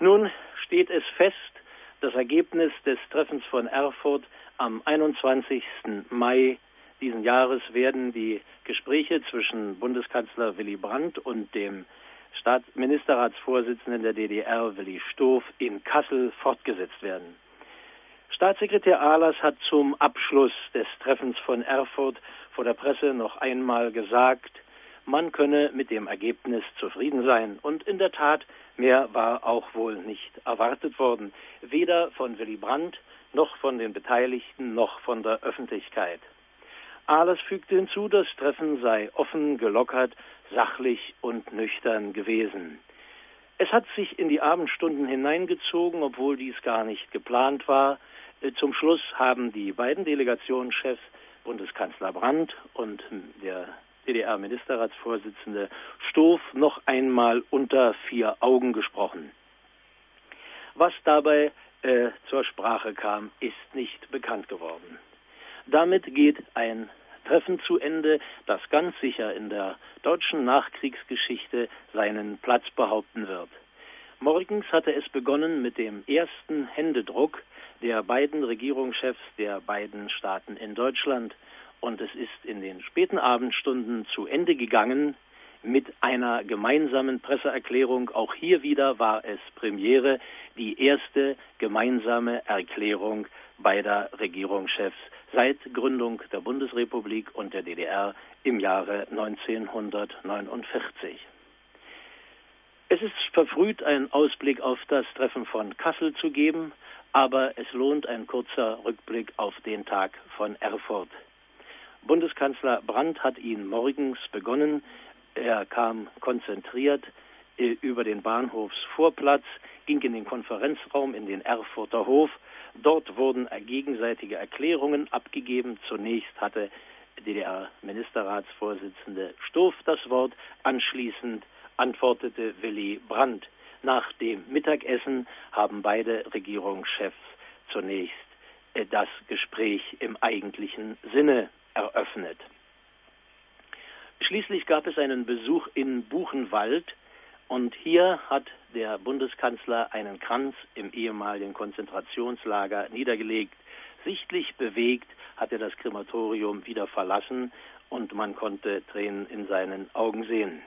Nun steht es fest, das Ergebnis des Treffens von Erfurt am 21. Mai diesen Jahres werden die Gespräche zwischen Bundeskanzler Willy Brandt und dem Staatsministerratsvorsitzenden der DDR Willy Stoff in Kassel fortgesetzt werden. Staatssekretär Ahlers hat zum Abschluss des Treffens von Erfurt vor der Presse noch einmal gesagt, man könne mit dem Ergebnis zufrieden sein. Und in der Tat, mehr war auch wohl nicht erwartet worden, weder von Willy Brandt noch von den Beteiligten noch von der Öffentlichkeit. Ahlers fügte hinzu, das Treffen sei offen, gelockert, sachlich und nüchtern gewesen. Es hat sich in die Abendstunden hineingezogen, obwohl dies gar nicht geplant war. Äh, zum Schluss haben die beiden Delegationschefs, Bundeskanzler Brandt und der DDR-Ministerratsvorsitzende Stoff, noch einmal unter vier Augen gesprochen. Was dabei äh, zur Sprache kam, ist nicht bekannt geworden. Damit geht ein Treffen zu Ende, das ganz sicher in der deutschen Nachkriegsgeschichte seinen Platz behaupten wird. Morgens hatte es begonnen mit dem ersten Händedruck der beiden Regierungschefs der beiden Staaten in Deutschland und es ist in den späten Abendstunden zu Ende gegangen mit einer gemeinsamen Presseerklärung. Auch hier wieder war es Premiere, die erste gemeinsame Erklärung beider Regierungschefs seit Gründung der Bundesrepublik und der DDR im Jahre 1949. Es ist verfrüht, einen Ausblick auf das Treffen von Kassel zu geben, aber es lohnt ein kurzer Rückblick auf den Tag von Erfurt. Bundeskanzler Brandt hat ihn morgens begonnen. Er kam konzentriert äh, über den Bahnhofsvorplatz, ging in den Konferenzraum in den Erfurter Hof Dort wurden gegenseitige Erklärungen abgegeben. Zunächst hatte DDR-Ministerratsvorsitzende Stoff das Wort. Anschließend antwortete Willy Brandt. Nach dem Mittagessen haben beide Regierungschefs zunächst äh, das Gespräch im eigentlichen Sinne eröffnet. Schließlich gab es einen Besuch in Buchenwald und hier hat der Bundeskanzler einen Kranz im ehemaligen Konzentrationslager niedergelegt. Sichtlich bewegt hat er das Krematorium wieder verlassen und man konnte Tränen in seinen Augen sehen.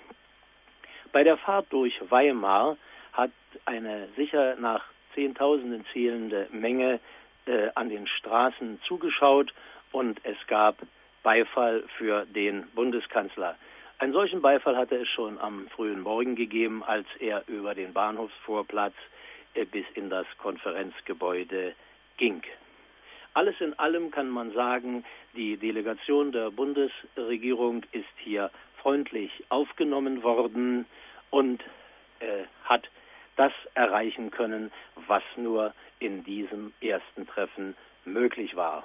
Bei der Fahrt durch Weimar hat eine sicher nach Zehntausenden zählende Menge äh, an den Straßen zugeschaut und es gab Beifall für den Bundeskanzler. Einen solchen Beifall hatte es schon am frühen Morgen gegeben, als er über den Bahnhofsvorplatz äh, bis in das Konferenzgebäude ging. Alles in allem kann man sagen, die Delegation der Bundesregierung ist hier freundlich aufgenommen worden und äh, hat das erreichen können, was nur in diesem ersten Treffen möglich war.